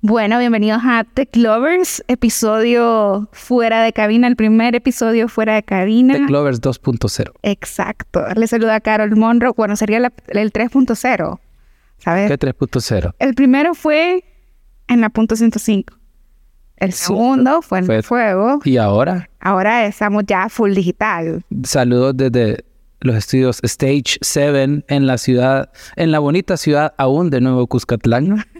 Bueno, bienvenidos a Tech Lovers, episodio fuera de cabina, el primer episodio fuera de cabina. Tech Lovers 2.0. Exacto. Le saluda Carol Monroe. Bueno, sería la- el 3.0. ¿Sabes? ¿Qué 3.0? El primero fue en la punto 105. El segundo fue en Fue- fuego. Y ahora, Ahora estamos ya full digital. saludos desde los estudios Stage 7 en la ciudad, en la bonita ciudad aún de Nuevo Cuscatlán.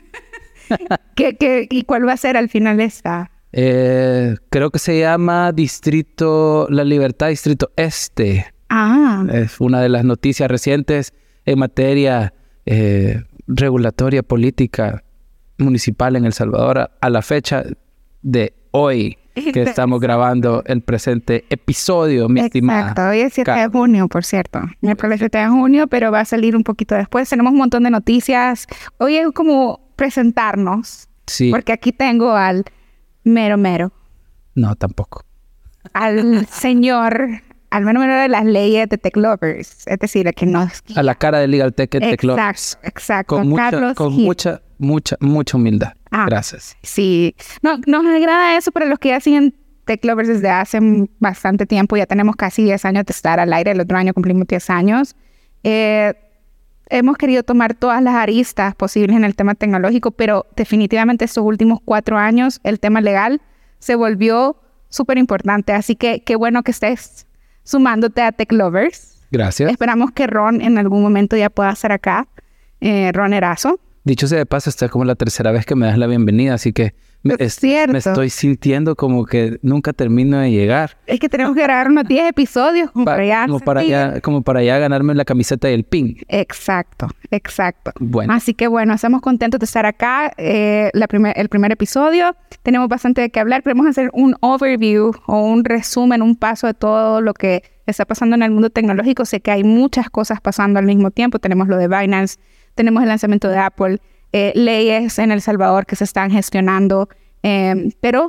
¿Qué, qué, y cuál va a ser al final esta? Eh, creo que se llama Distrito La Libertad, Distrito Este. Ah, Es una de las noticias recientes en materia eh, regulatoria política municipal en El Salvador a- la fecha de hoy que estamos grabando el presente episodio, mi estimada. exacto. Hoy es 7 de junio, por cierto. Miércoles 7 de junio, pero va a salir un poquito después. Tenemos un montón de noticias. Hoy es como presentarnos, Sí, porque aquí tengo al mero mero, no, tampoco. al señor, al mero mero de las leyes de Tech Lovers. Es decir, el que nos... A la cara de Legal Tech Tech Lovers. Exacto, exacto. Con, mucha, Carlos con Gil. mucha, mucha, mucha humildad. Ah. Gracias. Sí, no, nos agrada eso para los que ya siguen Tech Lovers desde hace bastante tiempo. Ya tenemos casi 10 años de estar al aire. El otro año cumplimos 10 años. Eh, hemos querido tomar todas las aristas posibles en el tema tecnológico, pero definitivamente estos últimos cuatro años el tema legal se volvió súper importante. Así que qué bueno que estés sumándote a Tech Lovers. Gracias. Esperamos que Ron en algún momento ya pueda estar acá. Eh, Ron Erazo. Dicho sea de paso, esta es como la tercera vez que me das la bienvenida, así que me, Es cierto. me estoy sintiendo como que nunca termino de llegar. Es que tenemos que grabar unos 10 episodios como Pa- para ya como, para ya, como para ya ganarme la camiseta y el pin. Exacto, exacto. Bueno, Así que bueno, estamos contentos de estar acá. eh, la primer, el primer episodio. Tenemos bastante de qué hablar. Queremos hacer un overview o un resumen, un paso de todo lo que está pasando en el mundo tecnológico. Sé que hay muchas cosas pasando al mismo tiempo. Tenemos lo de Binance, tenemos el lanzamiento de Apple, eh, leyes en El Salvador que se están gestionando. eh, pero,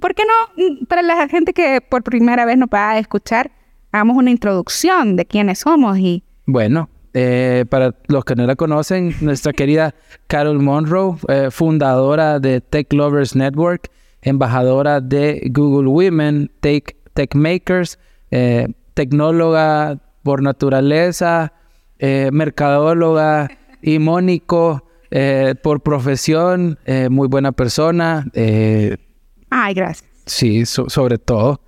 ¿por qué no? Mm, Para la gente que por primera vez nos va a escuchar, hagamos una introducción de quiénes somos y bueno eh, para los que no la conocen, nuestra querida Carol Monroe, eh, fundadora de Tech Lovers Network, embajadora de Google Women, Tech, Tech Makers, eh, tecnóloga por naturaleza, mercadóloga y Mónico eh, por profesión, eh, muy buena persona, eh, Ay, gracias. sí, so- sobre todo.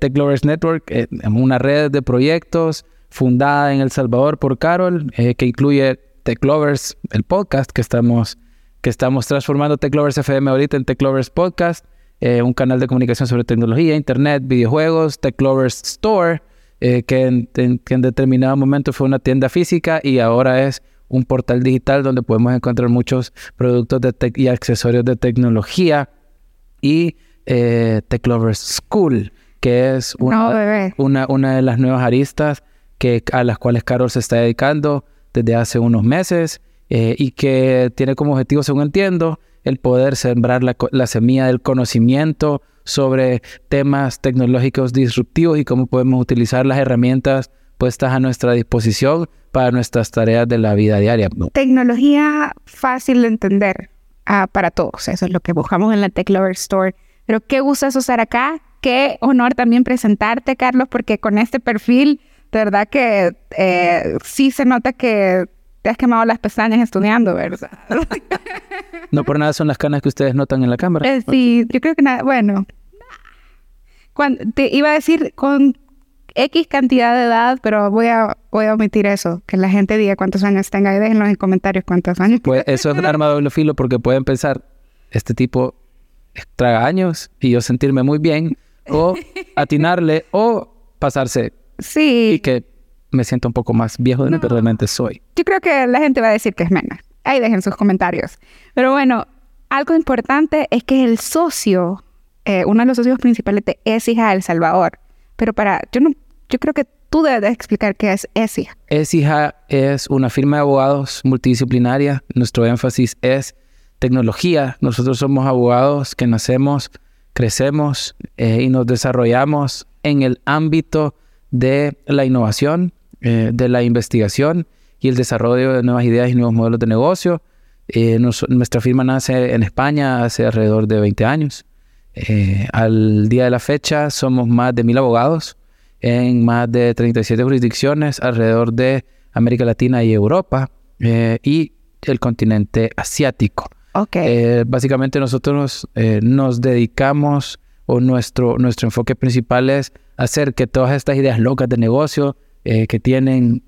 Tech Lovers Network, una red de proyectos fundada en El Salvador por Carol, que incluye Tech Lovers, el podcast que estamos, que estamos transformando Tech Lovers FM ahorita en Tech Lovers Podcast, un canal de comunicación sobre tecnología, internet, videojuegos, Tech Lovers Store, que, en, en- que en determinado momento fue una tienda física y ahora es un portal digital donde podemos encontrar muchos productos de y accesorios de tecnología y eh, Tech Lovers School, que es una, no, una, una de las nuevas aristas que, a las cuales Carol se está dedicando desde hace unos meses eh, y que tiene como objetivo, según entiendo, el poder sembrar la, la semilla del conocimiento sobre temas tecnológicos disruptivos y cómo podemos utilizar las herramientas puestas a nuestra disposición para nuestras tareas de la vida diaria. Tecnología fácil de entender ah, para todos. Eso es lo que buscamos en la Tech Lover Store. Pero qué gusto es estar acá. Qué honor también presentarte, Carlos, porque con este perfil, de verdad que eh, sí se nota que te has quemado las pestañas estudiando, ¿verdad? No por nada son las canas que ustedes notan en la cámara. Eh, sí, yo creo que nada, bueno. Cuando, te iba a decir con X cantidad de edad, pero voy a, voy a omitir eso, que la gente diga cuántos años tenga y déjenlo en comentarios cuántos años. Pues eso es un arma de doble filo porque pueden pensar, este tipo traga años y yo sentirme muy bien, o atinarle, o pasarse y Sí, que me siento un poco más viejo de lo que No. realmente soy. yo creo que la gente va a decir que es menos. Ahí dejen sus comentarios. Pero bueno, algo importante es que el socio, eh, uno de los socios principales de ESIJA El Salvador, pero para, yo no, yo creo que tú debes de explicar qué es ESIJA. ESIJA es una firma de abogados multidisciplinaria. Nuestro énfasis es tecnología. Nosotros somos abogados que nacemos, crecemos eh, y nos desarrollamos en el ámbito de la innovación, eh, de la investigación y el desarrollo de nuevas ideas y nuevos modelos de negocio. Eh, nuestra firma nace en España hace alrededor de 20 años. Eh, al día de la fecha somos más de mil abogados en más de 37 jurisdicciones alrededor de América Latina y Europa eh, y el continente asiático. Okay. básicamente nosotros nos dedicamos o nuestro, nuestro enfoque principal es hacer que todas estas ideas locas de negocio que tienen,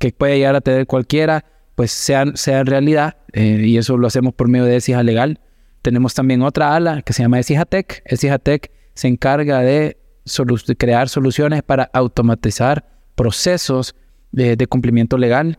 que puede llegar a tener cualquiera, pues sean, sean realidad eh, y eso lo hacemos por medio de ESIJA Legal. Tenemos también otra ala que se llama. ESIJA Tech se encarga de, crear soluciones para automatizar procesos de, cumplimiento legal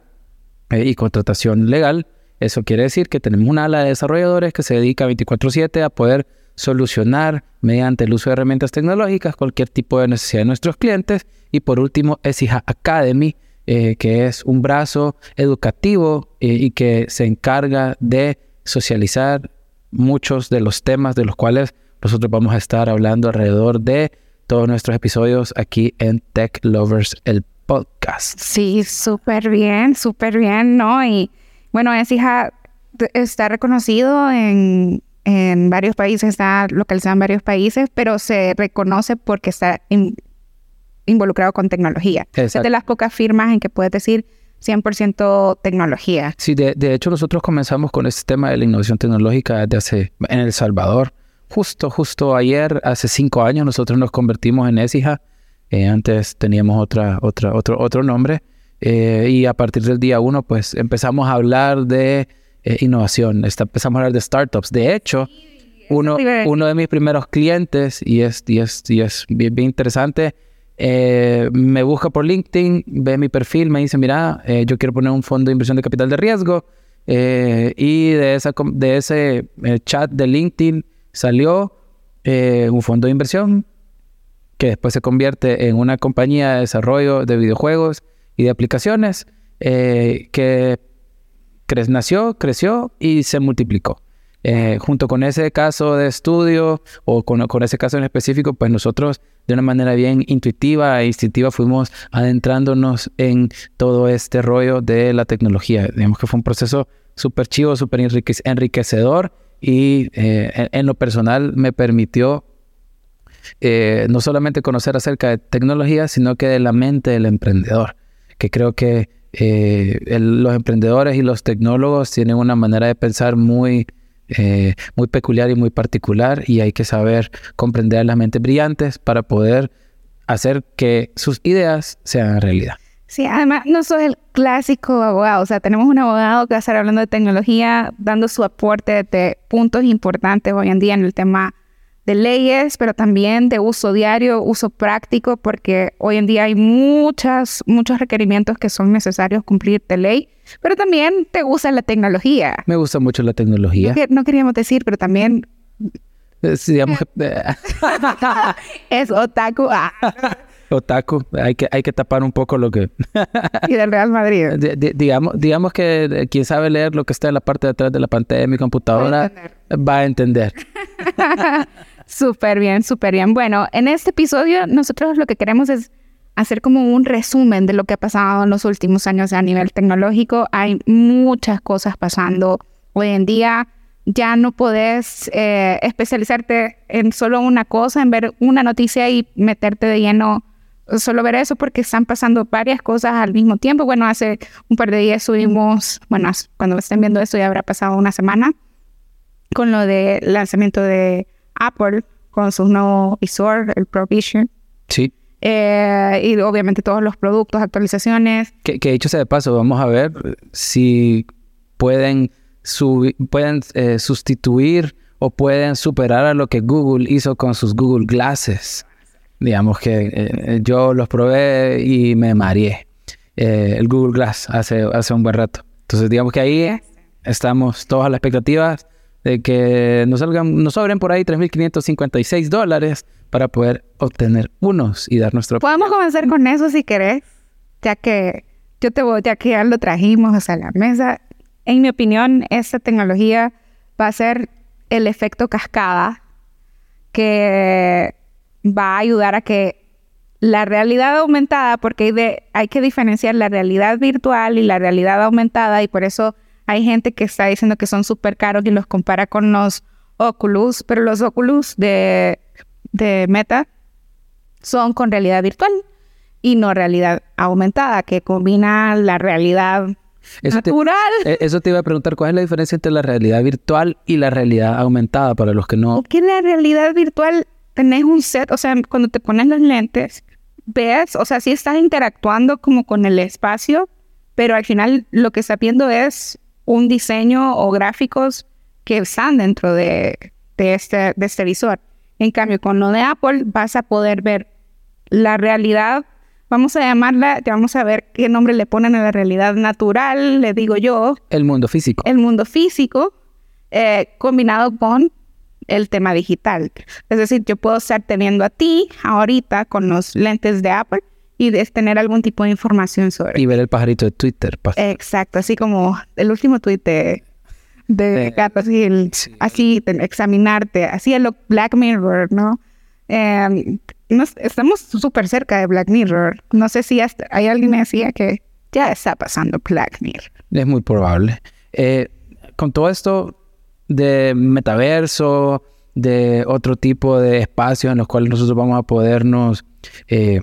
eh, y contratación legal. Eso quiere decir que tenemos una ala de desarrolladores que se dedica 24/7 a poder solucionar mediante el uso de herramientas tecnológicas cualquier tipo de necesidad de nuestros clientes. Y por último, ESIJA Academy, eh, que es un brazo educativo eh, y que se encarga de socializar muchos de los temas de los cuales nosotros vamos a estar hablando alrededor de todos nuestros episodios aquí en Tech Lovers, el podcast. Sí, súper bien, súper bien, ¿no? Y bueno, es hija, está reconocido en, en varios países, está localizado en varios países, pero se reconoce porque está involucrado con tecnología. Es de las pocas firmas en que puedes decir 100% tecnología. Sí, de, hecho nosotros comenzamos con este tema de la innovación tecnológica desde hace, en El Salvador. Justo, justo ayer, hace cinco años, nosotros nos convertimos en ESIJA. Eh, antes teníamos otra, otra, otro, otro nombre. Eh, y a partir del día uno, pues empezamos a hablar de eh, innovación. empezamos a hablar de startups. De hecho, uno, uno de mis primeros clientes, y es, y es, y es bien interesante, eh, me busca por LinkedIn, ve mi perfil, me dice, mira, eh, yo quiero poner un fondo de inversión de capital de riesgo. Eh, y de, esa, de ese chat de LinkedIn salió un fondo de inversión que después se convierte en una compañía de desarrollo de videojuegos y de aplicaciones que nació, creció y se multiplicó. Eh, junto con ese caso de estudio o con, ese caso en específico, pues nosotros de una manera bien intuitiva e instintiva fuimos adentrándonos en todo este rollo de la tecnología. Digamos que fue un proceso súper chivo, súper enriquecedor y eh, en, lo personal me permitió eh, no solamente conocer acerca de tecnología, sino que de la mente del emprendedor, que creo que los emprendedores y los tecnólogos tienen una manera de pensar muy eh, muy peculiar y muy particular y hay que saber comprender las mentes brillantes para poder hacer que sus ideas sean realidad. Sí, además no soy el clásico abogado, o sea, tenemos un abogado que va a estar hablando de tecnología, dando su aporte de puntos importantes hoy en día en el tema de leyes, pero también de uso diario, uso práctico, porque hoy en día hay muchas, muchos requerimientos que son necesarios cumplir de ley, pero también te gusta la tecnología. Me gusta mucho la tecnología. No, queríamos decir, pero también... digamos es otaku. Ah. Otaku, hay que, hay que tapar un poco lo que... y del Real Madrid. digamos, digamos que eh, quien sabe leer lo que está en la parte de atrás de la pantalla de mi computadora va a entender. súper bien, súper bien. Bueno, en este episodio nosotros lo que queremos es hacer como un resumen de lo que ha pasado en los últimos años a nivel tecnológico. Hay muchas cosas pasando hoy en día. Ya no puedes eh, especializarte en solo una cosa, en ver una noticia y meterte de lleno solo ver eso porque están pasando varias cosas al mismo tiempo. Bueno, hace un par de días subimos, bueno, cuando estén viendo esto ya habrá pasado una semana, con lo del lanzamiento de Apple con su nuevo visor, el Pro Vision. Sí. Eh, y obviamente todos los productos, actualizaciones. Que, que dicho sea de paso, vamos a ver si pueden, pueden eh, sustituir o pueden superar a lo que Google hizo con sus Google Glasses. Digamos que eh, yo los probé y me mareé. el Google Glass hace, hace un buen rato. Entonces, digamos que ahí estamos todos a la expectativa de que nos salgan, nos sobren por ahí 3.556 dólares para poder obtener unos y dar nuestro... Podemos comenzar con eso si querés, ya que yo te voy, ya que ya lo trajimos a la mesa. En mi opinión, esta tecnología va a ser el efecto cascada que va a ayudar a que la realidad aumentada, porque hay, de, hay que diferenciar la realidad virtual y la realidad aumentada, y por eso Hay gente que está diciendo que son súper caros y los compara con los Oculus, pero los Oculus de, de Meta son con realidad virtual y no realidad aumentada, que combina la realidad natural. Te, eso te iba a preguntar, ¿cuál es la diferencia entre la realidad virtual y la realidad aumentada para los que no... Porque en la realidad virtual tenés un set, o sea, cuando te pones los lentes, ves, o sea, sí estás interactuando como con el espacio, pero al final lo que estás viendo es un diseño o gráficos que están dentro de, de, este, de este visor. En cambio, con lo de Apple vas a poder ver la realidad, vamos a llamarla, vamos a ver qué nombre le ponen a la realidad natural, le digo yo. El mundo físico. El mundo físico, eh, combinado con el tema digital. Es decir, yo puedo estar teniendo a ti ahorita con los lentes de Apple y tener algún tipo de información sobre. Y ver el pajarito de Twitter. Exacto, así como el último tweet de, de gato, así, así examinarte, así el Black Mirror, ¿no? Em, estamos súper cerca de Black Mirror. No sé si hay alguien que decía que ya está pasando Black Mirror. Es muy probable. Eh, con todo esto de metaverso, de otro tipo de espacios en los cuales nosotros vamos a podernos eh,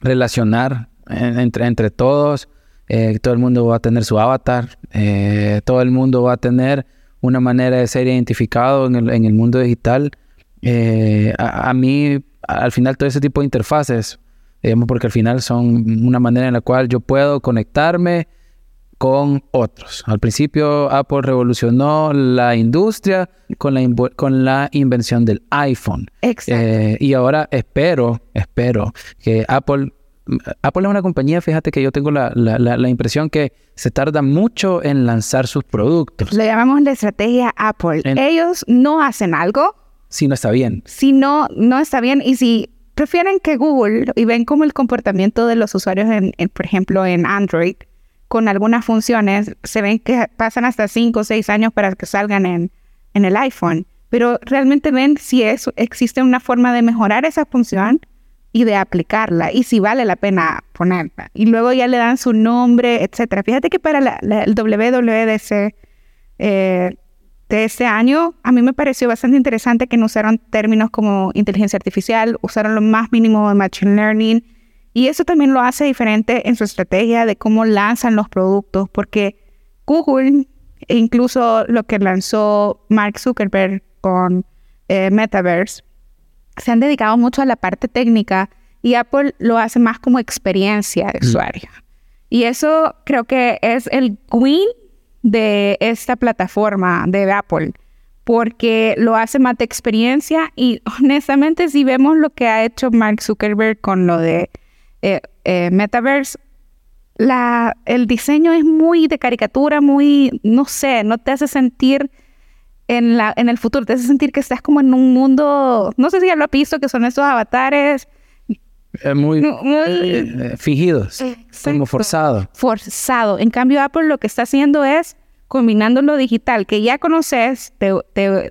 relacionar entre, entre todos. Eh, todo el mundo va a tener su avatar, eh, todo el mundo va a tener una manera de ser identificado en el, en el mundo digital. Eh, a, mí, al final, todo ese tipo de interfaces, digamos, porque al final son una manera en la cual yo puedo conectarme con otros. Al principio Apple revolucionó la industria con la, con la invención del iPhone. Exacto. y ahora espero, espero que Apple Apple es una compañía, fíjate que yo tengo la, impresión que se tarda mucho en lanzar sus productos. Le llamamos la estrategia Apple. Ellos no hacen algo. Si no está bien. Si no, no está bien. Y si prefieren que Google y ven como el comportamiento de los usuarios, en, por ejemplo, en Android, con algunas funciones, se ven que pasan hasta 5 o 6 años para que salgan en, el iPhone. Pero realmente ven si existe una forma de mejorar esa función y de aplicarla y si vale la pena ponerla. Y luego ya le dan su nombre, etcétera. Fíjate que para el WWDC eh, de este año, a mí me pareció bastante interesante que no usaron términos como inteligencia artificial, usaron lo más mínimo de machine learning. Y eso también lo hace diferente en su estrategia de cómo lanzan los productos, porque Google, e incluso lo que lanzó Mark Zuckerberg con eh, Metaverse, se han dedicado mucho a la parte técnica y Apple lo hace más como experiencia de usuario. Y eso creo que es el win de esta plataforma de Apple, porque lo hace más de experiencia y honestamente si vemos lo que ha hecho Mark Zuckerberg con lo de eh, eh, Metaverse, la, el diseño es muy de caricatura, muy, no sé, no te hace sentir en, la, en el futuro. Te hace sentir que estás como en un mundo, no sé si ya lo has visto, que son esos avatares. Eh, muy, eh, fingidos, como forzado. Forzado. En cambio, Apple lo que está haciendo es combinando lo digital que ya conoces de,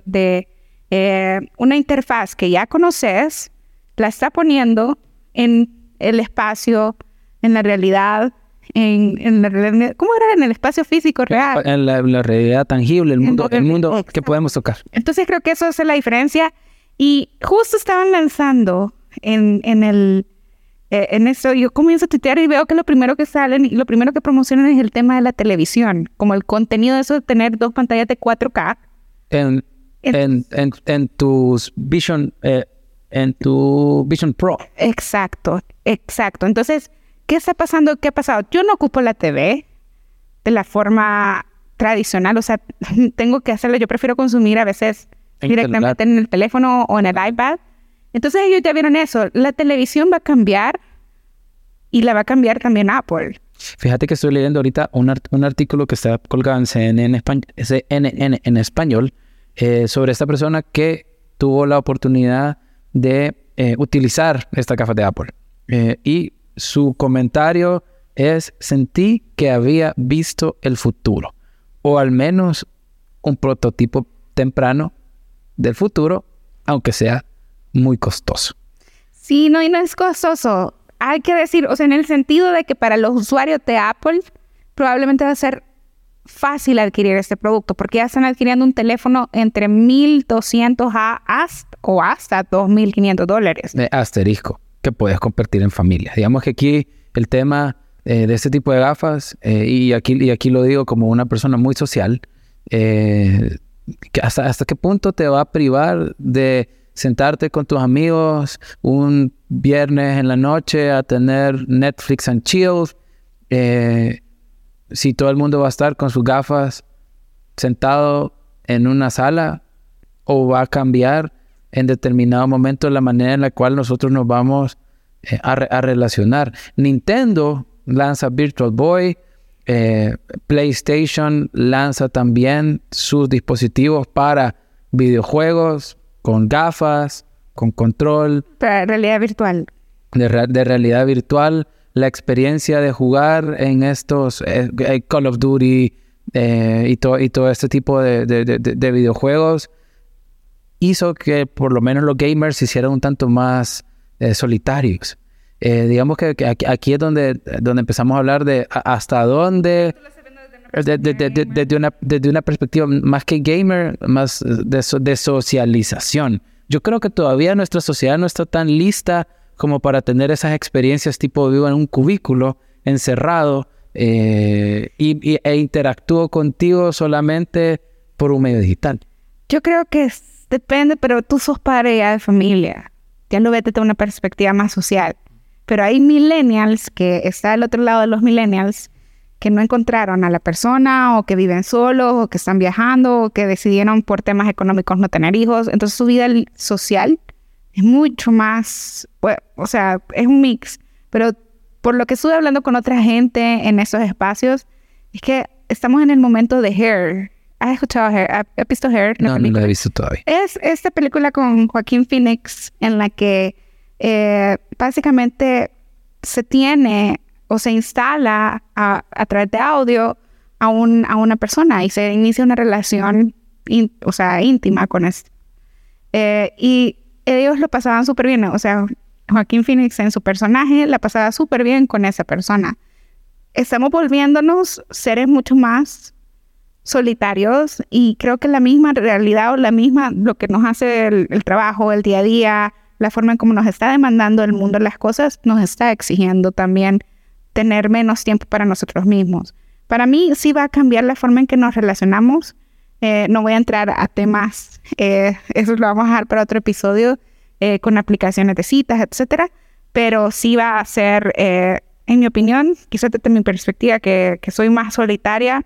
de, eh, una interfaz que ya conoces, la está poniendo en el espacio, en la realidad, en, la ¿cómo era? En el espacio físico real. En la, realidad tangible, el mundo, el, mundo que podemos tocar. Entonces creo que eso es la diferencia. Y justo estaban lanzando en, en el eh, en eso yo comienzo a tuitear y veo que lo primero que salen y lo primero que promocionan es el tema de la televisión, como el contenido de eso de tener dos pantallas de 4K. En, en, en, tus Vision, eh, en tu Vision Pro. Exacto, exacto. Entonces, ¿Qué está pasando? ¿Qué ha pasado? Yo no ocupo la TV de la forma tradicional, o sea, tengo que hacerlo. Yo prefiero consumir a veces directamente en el teléfono o en el iPad. Entonces ellos ya vieron eso. La televisión va a cambiar y la va a cambiar también Apple. Fíjate que estoy leyendo ahorita un, artículo que está colgado en CNN, en español eh, sobre esta persona que tuvo la oportunidad de eh, utilizar esta gafa de Apple. Eh, y su comentario es, sentí que había visto el futuro, o al menos un prototipo temprano del futuro, aunque sea muy costoso. Sí, no, y no es costoso. Hay que decir, o sea, en el sentido de que para los usuarios de Apple probablemente va a ser fácil adquirir este producto porque ya están adquiriendo un teléfono entre 1.200 a hasta, o hasta 2.500 dólares. De asterisco que puedes compartir en familia. Digamos que aquí el tema eh, de este tipo de gafas, eh, y, aquí, y aquí lo digo como una persona muy social, eh, hasta, hasta qué punto te va a privar de sentarte con tus amigos un viernes en la noche a tener Netflix and chill, si todo el mundo va a estar con sus gafas sentado en una sala o va a cambiar en determinado momento la manera en la cual nosotros nos vamos eh, a, relacionar. Nintendo lanza Virtual Boy, eh, PlayStation lanza también sus dispositivos para videojuegos con gafas, con control. Para realidad virtual. De, realidad virtual, la experiencia de jugar en estos eh, Call of Duty y, y todo este tipo de videojuegos hizo que por lo menos los gamers se hicieran un tanto más eh, solitarios. Eh, digamos que, aquí, es donde, donde empezamos a hablar de hasta dónde, desde una, una perspectiva más que gamer, más de, de socialización. Yo creo que todavía nuestra sociedad no está tan lista como para tener esas experiencias tipo vivo en un cubículo, encerrado, eh, y, e interactúo contigo solamente por un medio digital. Yo creo que es Depende, pero tú sos padre ya de familia. Ya lo ves desde una perspectiva más social. Pero hay millennials que está al otro lado de los millennials que no encontraron a la persona o que viven solos o que están viajando o que decidieron por temas económicos no tener hijos. Entonces su vida social es mucho más, pues, o sea, es un mix. Pero por lo que estuve hablando con otra gente en esos espacios, es que estamos en el momento de hair, ¿Has escuchado Hair? ¿Has visto Hair? no, no la he visto todavía. Es esta película con Joaquín Phoenix en la que eh, básicamente se tiene o se instala a, través de audio a, un, a una persona y se inicia una relación, o sea, íntima con este. Eh, y ellos lo pasaban súper bien, o sea, Joaquín Phoenix en su personaje la pasaba súper bien con esa persona. Estamos volviéndonos seres mucho más solitarios y creo que la misma realidad o la misma, lo que nos hace el, trabajo, el día a día, la forma en cómo nos está demandando el mundo las cosas, nos está exigiendo también tener menos tiempo para nosotros mismos. Para mí sí va a cambiar la forma en que nos relacionamos. Eh, no voy a entrar a temas, eh, eso lo vamos a dejar para otro episodio, eh, con aplicaciones de citas, etcétera, pero sí va a ser, en mi opinión, quizás desde mi perspectiva, que, que soy más solitaria,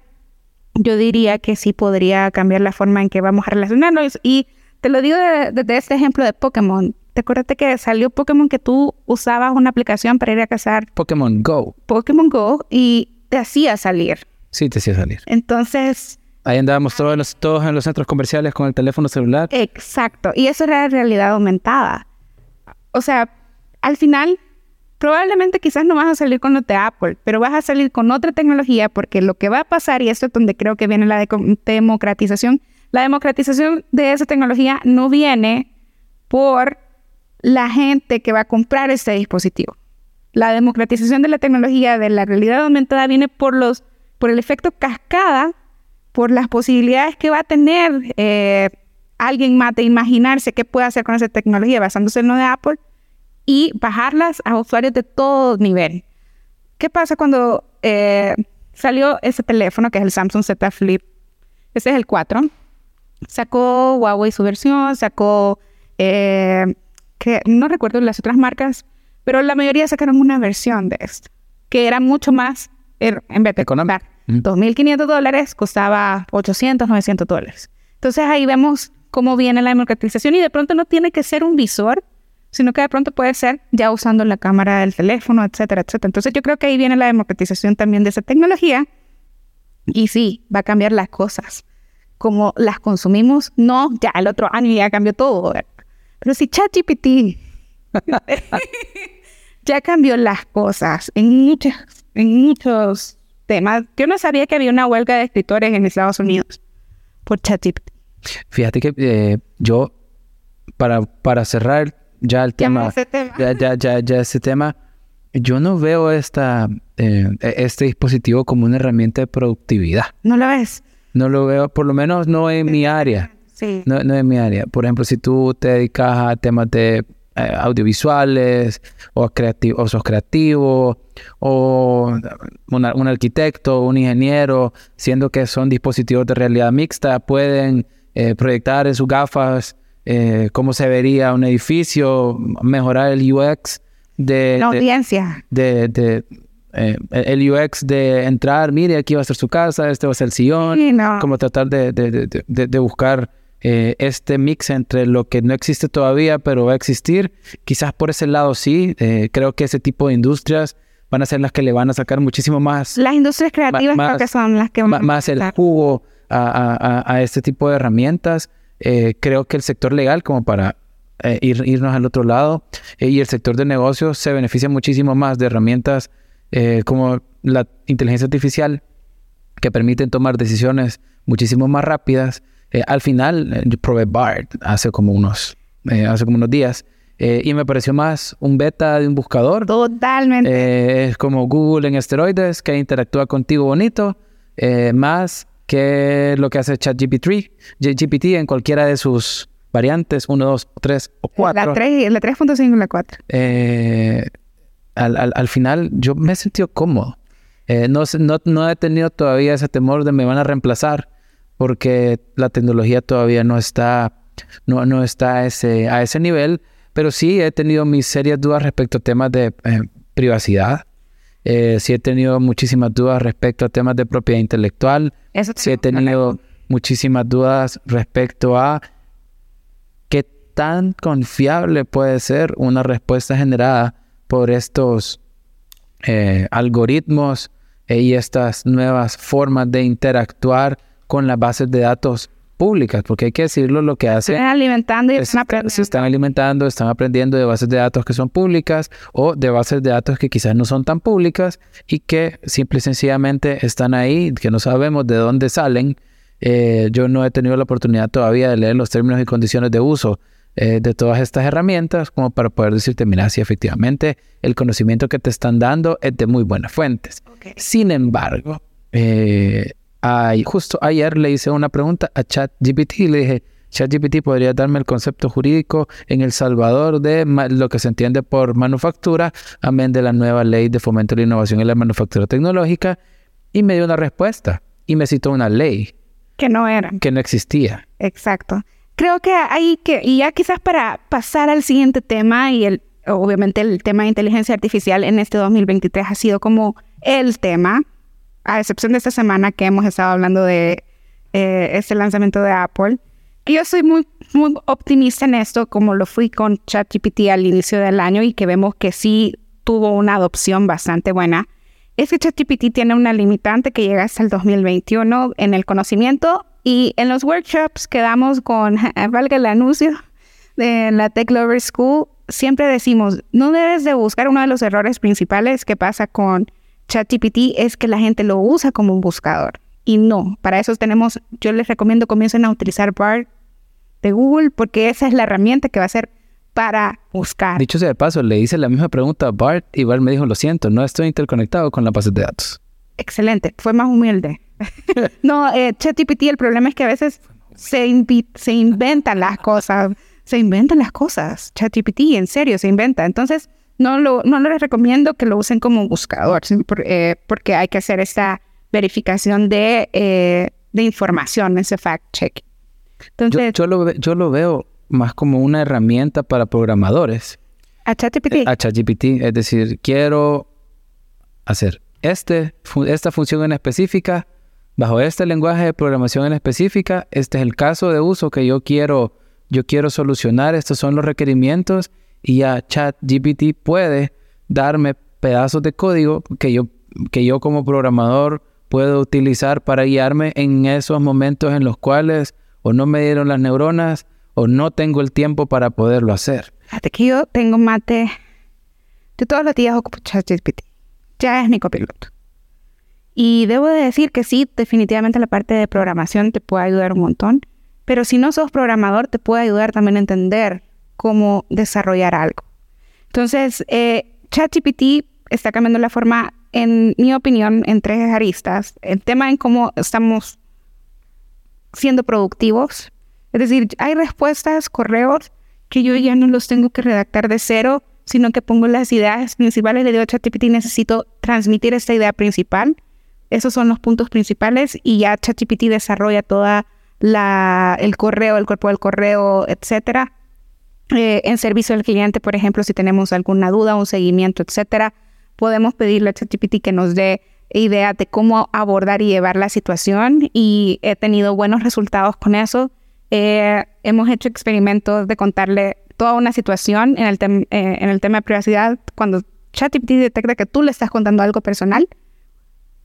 yo diría que sí podría cambiar la forma en que vamos a relacionarnos. Y te lo digo desde este ejemplo de Pokémon. ¿Te acuerdas que salió Pokémon que tú usabas una aplicación para ir a cazar? Pokémon Go. Pokémon Go y te hacía salir. Sí, te hacía salir. Entonces... Ahí andábamos todos, los, todos en los centros comerciales con el teléfono celular. Exacto. Y eso era realidad aumentada. O sea, al final probablemente quizás no vas a salir con lo de Apple, pero vas a salir con otra tecnología porque lo que va a pasar, y esto es donde creo que viene la democratización, la democratización de esa tecnología no viene por la gente que va a comprar este dispositivo. La democratización de la tecnología de la realidad aumentada viene por los por el efecto cascada, por las posibilidades que va a tener eh, alguien más de imaginarse qué puede hacer con esa tecnología basándose en lo de Apple y bajarlas a usuarios de todo nivel. ¿Qué pasa cuando eh, salió ese teléfono que es el Samsung Z Flip? Ese es el 4. Sacó Huawei su versión, sacó, eh, que no recuerdo las otras marcas, pero la mayoría sacaron una versión de esto, que era mucho más, en vez de costar 2.500 dólares, costaba 800, 900 dólares. Entonces ahí vemos cómo viene la democratización y de pronto no tiene que ser un visor sino que de pronto puede ser ya usando la cámara del teléfono, etcétera, etcétera. Entonces yo creo que ahí viene la democratización también de esa tecnología y sí, va a cambiar las cosas. Como las consumimos, no, ya el otro año ya cambió todo. Pero si ChatGPT ya cambió las cosas en muchos, en muchos temas. Yo no sabía que había una huelga de escritores en Estados Unidos por ChatGPT. Fíjate que eh, yo, para, para cerrar ya el tema, ya, ya, ya, ya ese tema, yo no veo esta, eh, e- este dispositivo como una herramienta de productividad. ¿No lo ves? No lo veo, por lo menos no en mi área. Sí. No, no en mi área. Por ejemplo, si tú te dedicas a temas de eh, audiovisuales o, creati- o sos creativo o una- un arquitecto, un ingeniero, siendo que son dispositivos de realidad mixta, pueden eh, proyectar en sus gafas eh, cómo se vería un edificio, mejorar el UX de, La audiencia. de, de, eh, el UX de entrar, mire, aquí va a ser su casa, este va a ser el sillón, Sí, no. como tratar de- de- de buscar eh, este mix entre lo que no existe todavía, pero va a existir. Quizás por ese lado sí, eh, creo que ese tipo de industrias van a ser las que le van a sacar muchísimo más, Las industrias creativas más- creo que son las que van a más el jugo a, a- a- este tipo de herramientas. Eh, creo que el sector legal, como para eh, ir- irnos al otro lado, y el sector de negocios se beneficia muchísimo más de herramientas como la inteligencia artificial que permiten tomar decisiones muchísimo más rápidas. Eh, al final, eh, yo probé BART hace como unos, eh, hace como unos días eh, y me pareció más un beta de un buscador. Totalmente. Es como Google en esteroides que interactúa contigo bonito, más que lo que hace ChatGPT GPT en cualquiera de sus variantes, 1, 2, 3 o 4. la 3, la 3.5 y la 4. Eh, al, al- al final yo me he sentido cómodo. Eh, no, no, no he tenido todavía ese temor de me van a reemplazar porque la tecnología todavía no está, no, no está a ese, a ese nivel, pero sí he tenido mis serias dudas respecto a temas de eh, privacidad. Eh, sí he tenido muchísimas dudas respecto a temas de propiedad intelectual. Eso Sí he tenido muchísimas dudas respecto a qué tan confiable puede ser una respuesta generada por estos eh, algoritmos eh, y estas nuevas formas de interactuar con las bases de datos públicas, porque hay que decirlo, lo que Se hace están alimentando y es- están aprendiendo. se están alimentando, están aprendiendo de bases de datos que son públicas o de bases de datos que quizás no son tan públicas y que simple y sencillamente están ahí, que no sabemos de dónde salen. Eh, yo no he tenido la oportunidad todavía de leer los términos y condiciones de uso eh, de todas estas herramientas como para poder decirte, mira, si efectivamente el conocimiento que te están dando es de muy buenas fuentes. Sin embargo, eh, ay- justo ayer le hice una pregunta a ChatGPT y le dije, ChatGPT podría darme el concepto jurídico en El Salvador de lo que se entiende por manufactura, amén de la nueva ley de fomento de la innovación y la manufactura tecnológica, y me dio una respuesta y me citó una ley Que no eran. que no existía. Exacto. Creo que hay que, y ya quizás para pasar al siguiente tema, y el, obviamente el tema de inteligencia artificial en este 2023 ha sido como el tema, a excepción de esta semana que hemos estado hablando de eh, este lanzamiento de Apple. Yo soy muy, muy optimista en esto, como lo fui con ChatGPT al inicio del año y que vemos que sí tuvo una adopción bastante buena. Es que ChatGPT tiene una limitante que llega hasta el 2021 en el conocimiento y en los workshops que damos con, valga el anuncio, de la Tech Lover School, siempre decimos, no debes de buscar uno de los errores principales que pasa con ChatGPT es que la gente lo usa como un buscador. Y no, para eso tenemos, yo les recomiendo comiencen a utilizar BART de Google porque esa es la herramienta que va a ser para buscar. Dicho sea de paso, le hice la misma pregunta a Bart y Bart me dijo, lo siento, no estoy interconectado con la base de datos. Excelente, fue más humilde. no, eh, ChatGPT, el problema es que a veces se, invi- se inventan las cosas, se inventan las cosas. ChatGPT, en serio, se inventa. Entonces, no, lo, no les recomiendo que lo usen como buscador, eh, porque hay que hacer esta verificación de, eh, de información, ese fact-check. Yo, Entonces, yo lo, yo lo veo más como una herramienta para programadores. a ChatGPT, a ChatGPT. Es decir, quiero hacer este, esta función en específica bajo este lenguaje de programación en específica. Este es el caso de uso que yo quiero, yo quiero solucionar. Estos son los requerimientos y ya ChatGPT puede darme pedazos de código que yo, que yo como programador puedo utilizar para guiarme en esos momentos en los cuales o no me dieron las neuronas o no tengo el tiempo para poderlo hacer. fíjate que yo tengo mate. Yo todos los días ocupo ChatGPT. Ya es mi copiloto. Y debo de decir que sí, definitivamente la parte de programación te puede ayudar un montón. Pero si no sos programador, te puede ayudar también a entender cómo desarrollar algo. Entonces, eh, ChatGPT está cambiando la forma en mi opinión, en tres aristas. El tema en cómo estamos siendo productivos. Es decir, hay respuestas, correos que yo ya no los tengo que redactar de cero, sino que pongo las ideas principales, le digo a ChatGPT, necesito transmitir esta idea principal. Esos son los puntos principales y ya ChatGPT desarrolla toda la, el correo, el cuerpo del correo, etcétera. Eh, en servicio al cliente, por ejemplo, si tenemos alguna duda, un seguimiento, etcétera, podemos pedirle a ChatGPT que nos dé idea de cómo abordar y llevar la situación y he tenido buenos resultados con eso. Eh, hemos hecho experimentos de contarle toda una situación en el, eh, en el tema de privacidad. Cuando ChatGPT detecta que tú le estás contando algo personal,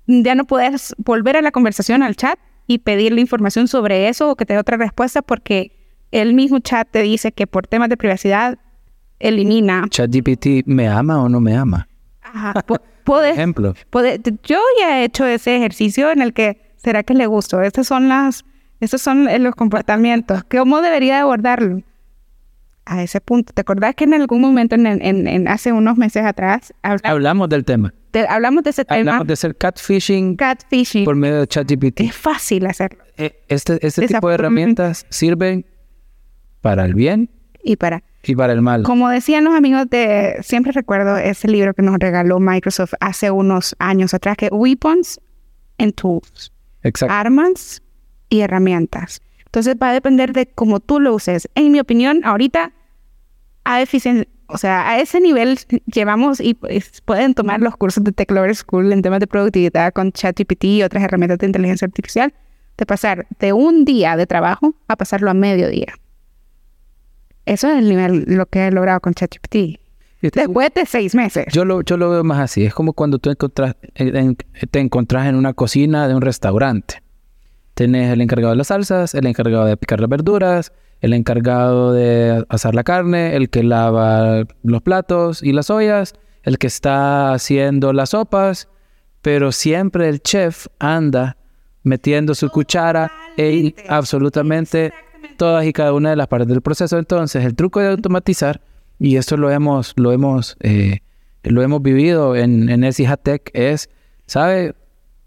ya no puedes volver a la conversación al chat y pedirle información sobre eso o que te dé otra respuesta porque el mismo chat te dice que por temas de privacidad elimina. ChatGPT me ama o no me ama. Ajá. Puedes, ejemplo. yo ya he hecho ese ejercicio en el que, ¿será que le gusto? Estas son las, estos son los comportamientos. ¿Cómo debería abordarlo? A ese punto. ¿Te acordás que en algún momento, en, en, hace unos meses atrás, hablamos, del tema? hablamos de ese tema. Hablamos de hacer catfishing, catfishing por medio de ChatGPT. Es fácil hacerlo. Eh, este, este tipo de herramientas sirven para el bien y para y para el mal. Como decían los amigos de, siempre recuerdo ese libro que nos regaló Microsoft hace unos años atrás, que Weapons and Tools. Exacto. Armas y herramientas. Entonces va a depender de cómo tú lo uses. En mi opinión, ahorita a o sea, a ese nivel llevamos y pues, pueden tomar los cursos de Tech Lover School en temas de productividad con ChatGPT y otras herramientas de inteligencia artificial, de pasar de un día de trabajo a pasarlo a medio día. Eso es el nivel, lo que he logrado con ChatGPT. Después de seis meses. Yo lo, yo lo veo más así. Es como cuando tú te encontrás en una cocina de un restaurante. Tienes el encargado de las salsas, el encargado de picar las verduras, el encargado de asar la carne, el que lava los platos y las ollas, el que está haciendo las sopas, pero siempre el chef anda metiendo su cuchara en absolutamente todas y cada una de las partes del proceso. Entonces, el truco de automatizar, y esto lo hemos, lo hemos, eh, lo hemos vivido en, en Tech, es, ¿sabe?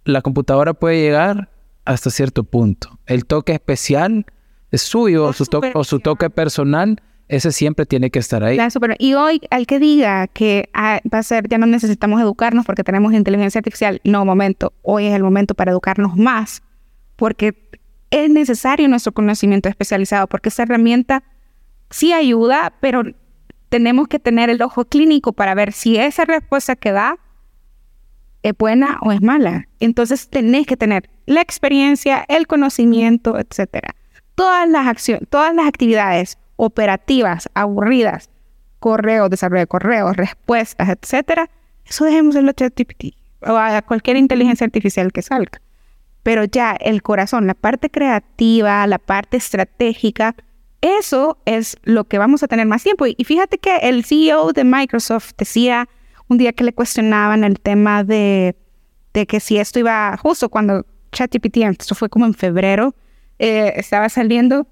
La computadora puede llegar hasta cierto punto. El toque especial es suyo o su, o su toque personal ese siempre tiene que estar ahí. y hoy, al que diga que ah, va a ser, ya no necesitamos educarnos porque tenemos inteligencia artificial, no, momento, hoy es el momento para educarnos más, porque es necesario nuestro conocimiento especializado porque esa herramienta sí ayuda, pero tenemos que tener el ojo clínico para ver si esa respuesta que da es buena o es mala. Entonces tenés que tener la experiencia, el conocimiento, etcétera. Todas las acciones, todas las actividades operativas, aburridas, correos, desarrollo de correos, respuestas, etcétera, eso dejemos en los ChatGPT o a cualquier inteligencia artificial que salga pero ya el corazón, la parte creativa, la parte estratégica, eso es lo que vamos a tener más tiempo. Y fíjate que el CEO de Microsoft decía un día que le cuestionaban el tema de, que si esto iba justo cuando ChatGPT, esto fue como en febrero, eh, estaba saliendo,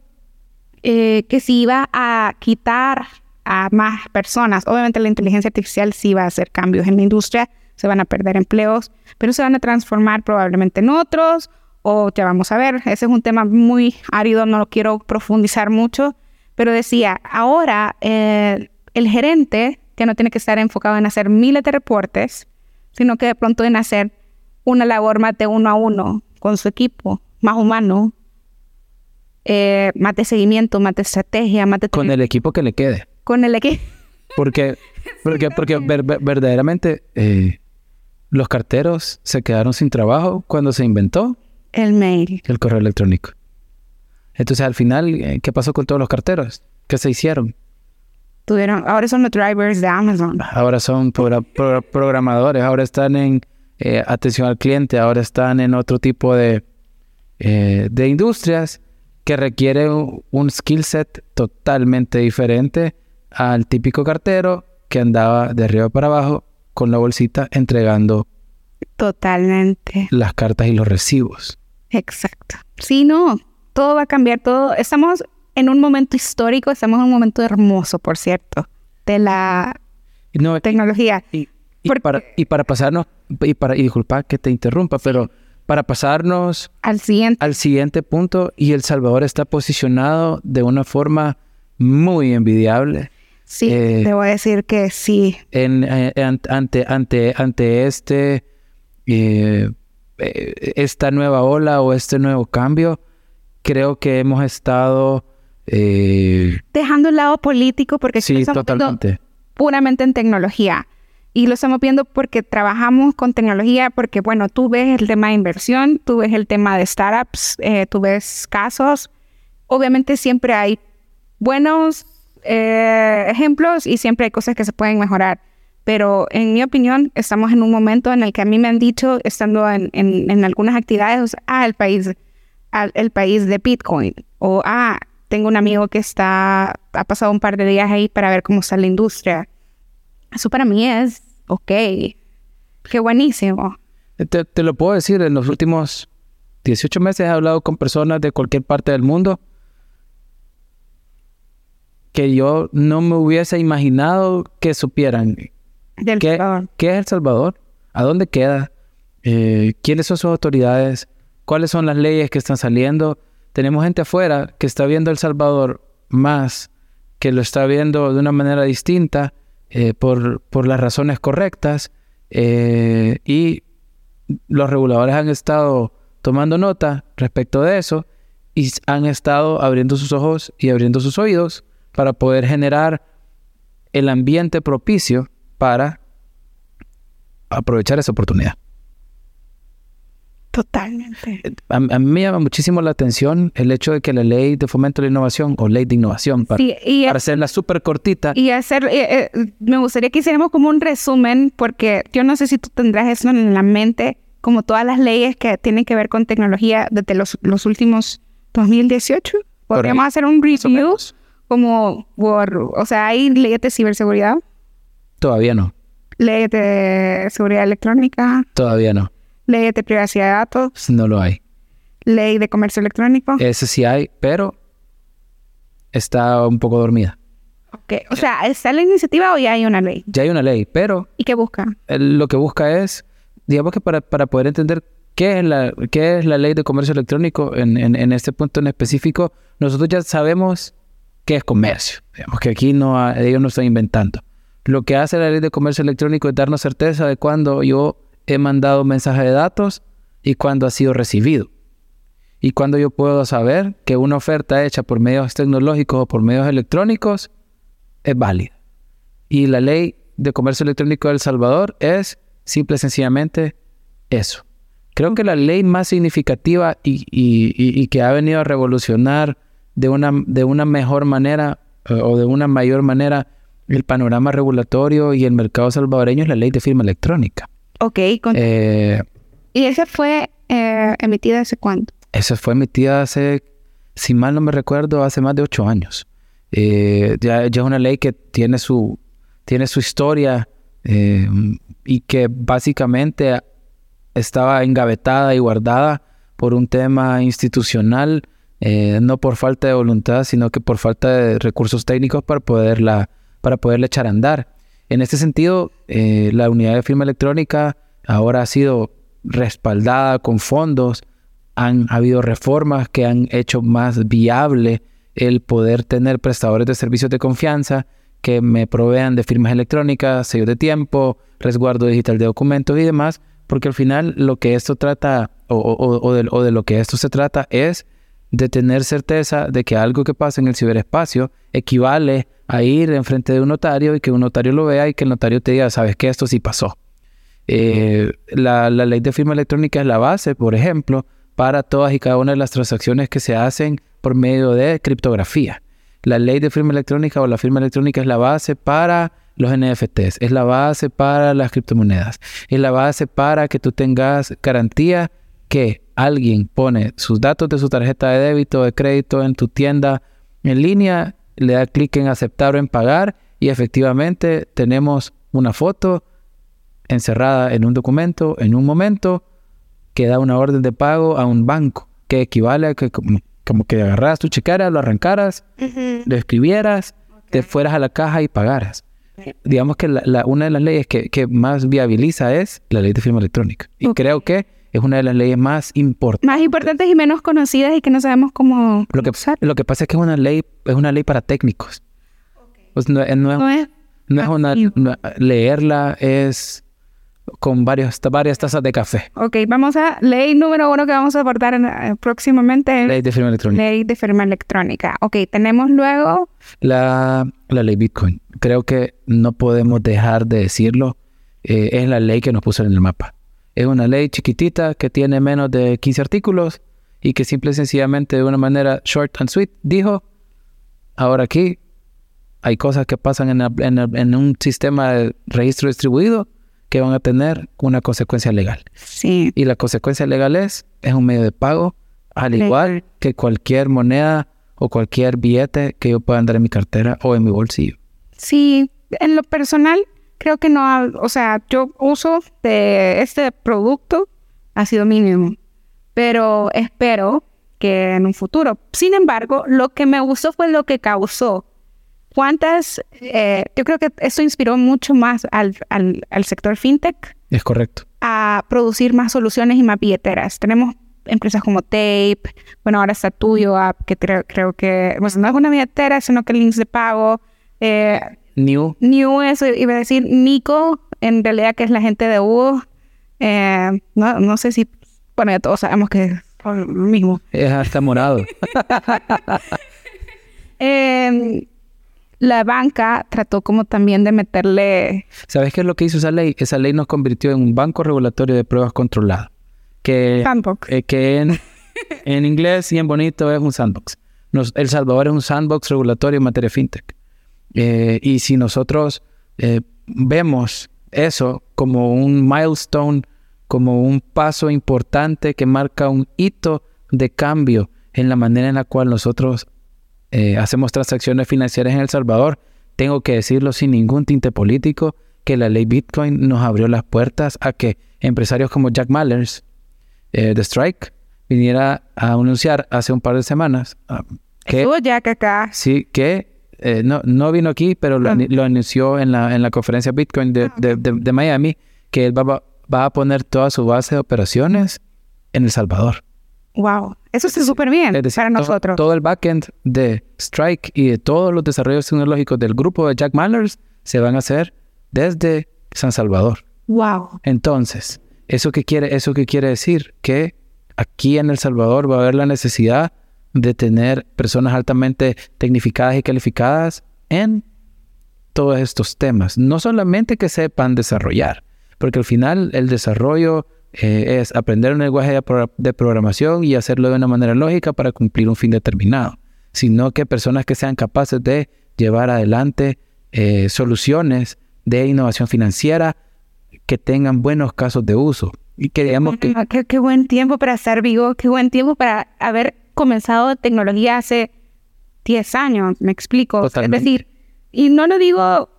eh, que si iba a quitar a más personas. Obviamente la inteligencia artificial sí va a hacer cambios en la industria, se van a perder empleos, pero se van a transformar probablemente en otros o ya vamos a ver. Ese es un tema muy árido, no lo quiero profundizar mucho, pero decía, ahora eh, el gerente, que no tiene que estar enfocado en hacer miles de reportes, sino que de pronto en hacer una labor más de uno a uno con su equipo, más humano, eh, más de seguimiento, más de estrategia, más de... Con el equipo que le quede. Con el equipo. Porque, porque, porque verdaderamente eh, los carteros se quedaron sin trabajo cuando se inventó el mail. El correo electrónico. Entonces, al final, eh, ¿qué pasó con todos los carteros? ¿Qué se hicieron? Tuvieron, ahora son los drivers de Amazon. Ahora son programadores, ahora están en eh, atención al cliente, ahora están en otro tipo de, eh, de industrias que requieren un skill set totalmente diferente al típico cartero que andaba de arriba para abajo con la bolsita entregando totalmente las cartas y los recibos. Exacto. Sí, no, todo va a cambiar, todo. Estamos en un momento histórico, estamos en un momento hermoso, por cierto, de la tecnología. Y, Porque- para, y para pasarnos, y para, y disculpa que te interrumpa, pero para pasarnos Al siguiente. al siguiente punto, y El Salvador está posicionado de una forma muy envidiable Sí, eh, debo decir que sí. en, eh, an- ante, ante, ante este, eh, eh, esta nueva ola o este nuevo cambio. Creo que hemos estado... eh, Dejando el lado político porque sí, estamos totalmente. puramente en tecnología. Y lo estamos viendo porque trabajamos con tecnología, porque bueno, tú ves el tema de inversión, tú ves el tema de startups, eh, tú ves casos. Obviamente siempre hay buenos eh, ejemplos y siempre hay cosas que se pueden mejorar. Pero en mi opinión, estamos en un momento en el que a mí me han dicho, estando en, en- en algunas actividades, ah, el país, al- el país de Bitcoin, o ah, tengo un amigo que está, ha pasado un par de días ahí para ver cómo está la industria. Eso para mí es, ok, qué buenísimo. Te, te lo puedo decir, en los últimos 18 meses he hablado con personas de cualquier parte del mundo que yo no me hubiese imaginado que supieran Del qué, Salvador. qué es El Salvador, a dónde queda, Eh, quiénes son sus autoridades, cuáles son las leyes que están saliendo. Tenemos gente afuera que está viendo El Salvador más, que lo está viendo de una manera distinta eh, por, por las razones correctas eh, y los reguladores han estado tomando nota respecto de eso y han estado abriendo sus ojos y abriendo sus oídos para poder generar el ambiente propicio para aprovechar esa oportunidad. Totalmente. A, a mí me llama muchísimo la atención el hecho de que la ley de fomento de la innovación o ley de innovación, para, Sí, y, para hacerla súper cortita, y hacer, eh, eh, me gustaría que hiciéramos como un resumen, porque yo no sé si tú tendrás eso en la mente, como todas las leyes que tienen que ver con tecnología desde los, los últimos 2018. Podríamos hacer un review. Como por, o sea, hay leyes de ciberseguridad, todavía no, leyes de seguridad electrónica, todavía no, leyes de privacidad de datos, no lo hay. ley de comercio electrónico. Ese sí hay, pero está un poco dormida. Ok, O sea, ¿está la iniciativa o ya hay una ley? Ya hay una ley, pero ¿Y qué busca? lo que busca es, digamos que para, para poder entender qué es la, qué es la ley de comercio electrónico en, en, en este punto en específico, nosotros ya sabemos qué es comercio. Digamos que aquí no ellos no están inventando. Lo que hace la ley de comercio electrónico es darnos certeza de cuándo yo he mandado mensaje de datos y cuándo ha sido recibido. Y cuándo yo puedo saber que una oferta hecha por medios tecnológicos o por medios electrónicos es válida. Y la ley de comercio electrónico de El Salvador es simple y sencillamente eso. Creo que la ley más significativa y que ha venido a revolucionar de una, de una mejor manera eh, o de una mayor manera el panorama regulatorio y el mercado salvadoreño es la ley de firma electrónica. Ok, con- Eh, ¿y esa fue eh, emitida hace cuánto? esa fue emitida hace, si mal no me recuerdo, hace más de ocho años. Eh, ya, ya es una ley que tiene su, tiene su historia y que básicamente estaba engavetada y guardada por un tema institucional, eh, no por falta de voluntad, sino que por falta de recursos técnicos para poderla, para poderla echar a andar. En este sentido, eh, la unidad de firma electrónica ahora ha sido respaldada con fondos, han habido reformas que han hecho más viable el poder tener prestadores de servicios de confianza que me provean de firmas electrónicas, sellos de tiempo, resguardo digital de documentos y demás, porque al final lo que esto trata, o, de lo que esto se trata, es de tener certeza de que algo que pasa en el ciberespacio equivale a ir enfrente de un notario y que un notario lo vea y que el notario te diga, sabes que esto sí pasó. Eh, la, la ley de firma electrónica es la base, por ejemplo, para todas y cada una de las transacciones que se hacen por medio de criptografía. La ley de firma electrónica o la firma electrónica es la base para los NFTs, es la base para las criptomonedas, es la base para que tú tengas garantía que alguien pone sus datos de su tarjeta de débito o de crédito en tu tienda en línea, le da clic en aceptar o en pagar y efectivamente tenemos una foto encerrada en un documento en un momento que da una orden de pago a un banco, que equivale a que como, que agarraras tu chequera, lo arrancaras, lo escribieras, te fueras a la caja y pagaras. digamos que la, la- una de las leyes que, que más viabiliza es la ley de firma electrónica. Y creo que es una de las leyes más importantes. Más importantes y menos conocidas y que no sabemos cómo Lo que, usar. lo que pasa es que es una ley, es una ley para técnicos. Pues no, es- no es, No es no es una, leerla es con varios, varias tazas de café. Ok, vamos a ley número uno que vamos a abordar en- eh, próximamente. Ley de firma electrónica. Ley de firma electrónica. Ok, tenemos luego. La, la ley Bitcoin. Creo que no podemos dejar de decirlo. eh, es la ley que nos puso en el mapa. Es una ley chiquitita que tiene menos de 15 artículos y que simple y sencillamente de una manera short and sweet dijo, ahora aquí hay cosas que pasan en, un sistema de registro distribuido que van a tener una consecuencia legal. Sí. Y la consecuencia legal es, es un medio de pago, al Legal. igual que cualquier moneda o cualquier billete que yo pueda andar en mi cartera o en mi bolsillo. Sí, en lo personal, creo que no. O sea, yo uso de este producto ha sido mínimo. Pero espero que en un futuro. Sin embargo, lo que me gustó fue lo que causó. ¿Cuántas? eh, yo creo que eso inspiró mucho más al, al, al sector fintech Es correcto. a producir más soluciones y más billeteras. Tenemos empresas como Tape, bueno, ahora está Tuyo App, que creo, creo que, bueno, no es una billetera, sino que links de pago. Eh, New, New, eso iba a decir Nico, en realidad que es la gente de Hugo. Eh, no, no sé si, bueno, ya todos sabemos que es lo mismo. es hasta morado. Eh, la banca trató como también de meterle... ¿Sabes qué es lo que hizo esa ley? Esa ley nos convirtió en un banco regulatorio de pruebas controlado. Que, Sandbox. eh, que en, en inglés y en bonito es un sandbox. Nos- El Salvador es un sandbox regulatorio en materia fintech. Eh, y si nosotros eh, vemos eso como un milestone, como un paso importante que marca un hito de cambio en la manera en la cual nosotros eh, hacemos transacciones financieras en El Salvador, tengo que decirlo sin ningún tinte político, que la ley Bitcoin nos abrió las puertas a que empresarios como Jack Mallers eh, de Strike viniera a anunciar hace un par de semanas ah, que Jack acá. sí que eh, no, no vino aquí, pero lo, Ah. lo anunció en la, en la conferencia Bitcoin de, de- de- de Miami, que él va, va- a poner toda su base de operaciones en El Salvador. Wow, eso está súper bien Es decir, para nosotros. Todo el backend de Strike y de todos los desarrollos tecnológicos del grupo de Jack Mallers se van a hacer desde San Salvador. Wow. Entonces, ¿eso qué quiere, eso qué quiere decir? Que aquí en El Salvador va a haber la necesidad de tener personas altamente tecnificadas y calificadas en todos estos temas. No solamente que sepan desarrollar, porque al final el desarrollo eh, es aprender un lenguaje de, pro- de programación y hacerlo de una manera lógica para cumplir un fin determinado, sino que personas que sean capaces de llevar adelante eh, soluciones de innovación financiera que tengan buenos casos de uso y que digamos que qué, qué buen tiempo para estar vivo, qué buen tiempo para haber comenzado tecnología hace 10 años, me explico. Totalmente. Es decir, y no lo digo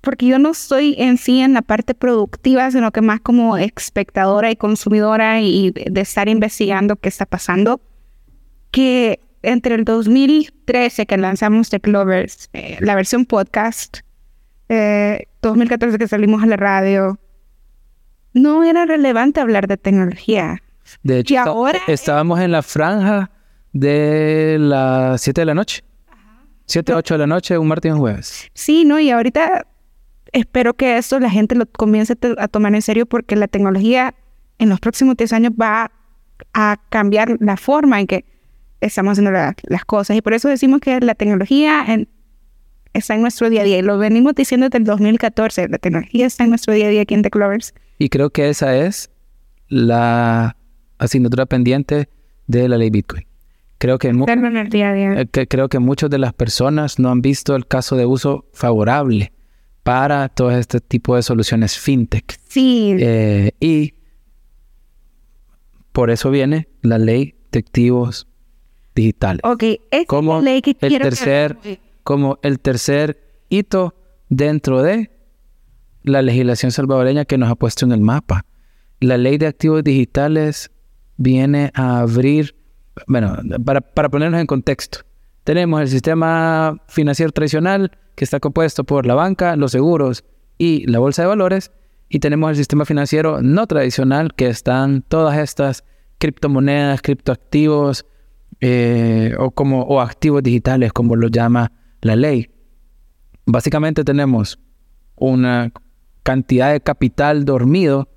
porque yo no estoy en sí en la parte productiva, sino que más como espectadora y consumidora y de estar investigando qué está pasando, que entre el 2013 que lanzamos The Clovers, eh, la versión podcast, eh, 2014 que salimos a la radio, no era relevante hablar de tecnología. de hecho Y ahora- estábamos en la franja de las 7 de la noche. 7, 8 de la noche, un martes y un jueves. Sí, ¿no? Y ahorita espero que esto la gente lo comience a to- a tomar en serio porque la tecnología en los próximos 10 años va a cambiar la forma en que estamos haciendo la- las cosas. Y por eso decimos que la tecnología en- está en nuestro día a día. Y lo venimos diciendo desde el 2014. La tecnología está en nuestro día a día aquí en The Clovers. Y creo que esa es la asignatura pendiente de la ley Bitcoin. Creo que, el día día. eh, que creo que muchas de las personas no han visto el caso de uso favorable para todo este tipo de soluciones fintech. Sí, Eh, y por eso viene la ley de activos digitales. ok. Es como la ley que el que- tercer como el tercer hito dentro de la legislación salvadoreña que nos ha puesto en el mapa. La ley de activos digitales viene a abrir, bueno, para, para ponernos en contexto, tenemos el sistema financiero tradicional, que está compuesto por la banca, los seguros y la bolsa de valores, y tenemos el sistema financiero no tradicional, que están todas estas criptomonedas, criptoactivos eh, o, como, o activos digitales, como lo llama la ley. Básicamente tenemos una cantidad de capital dormido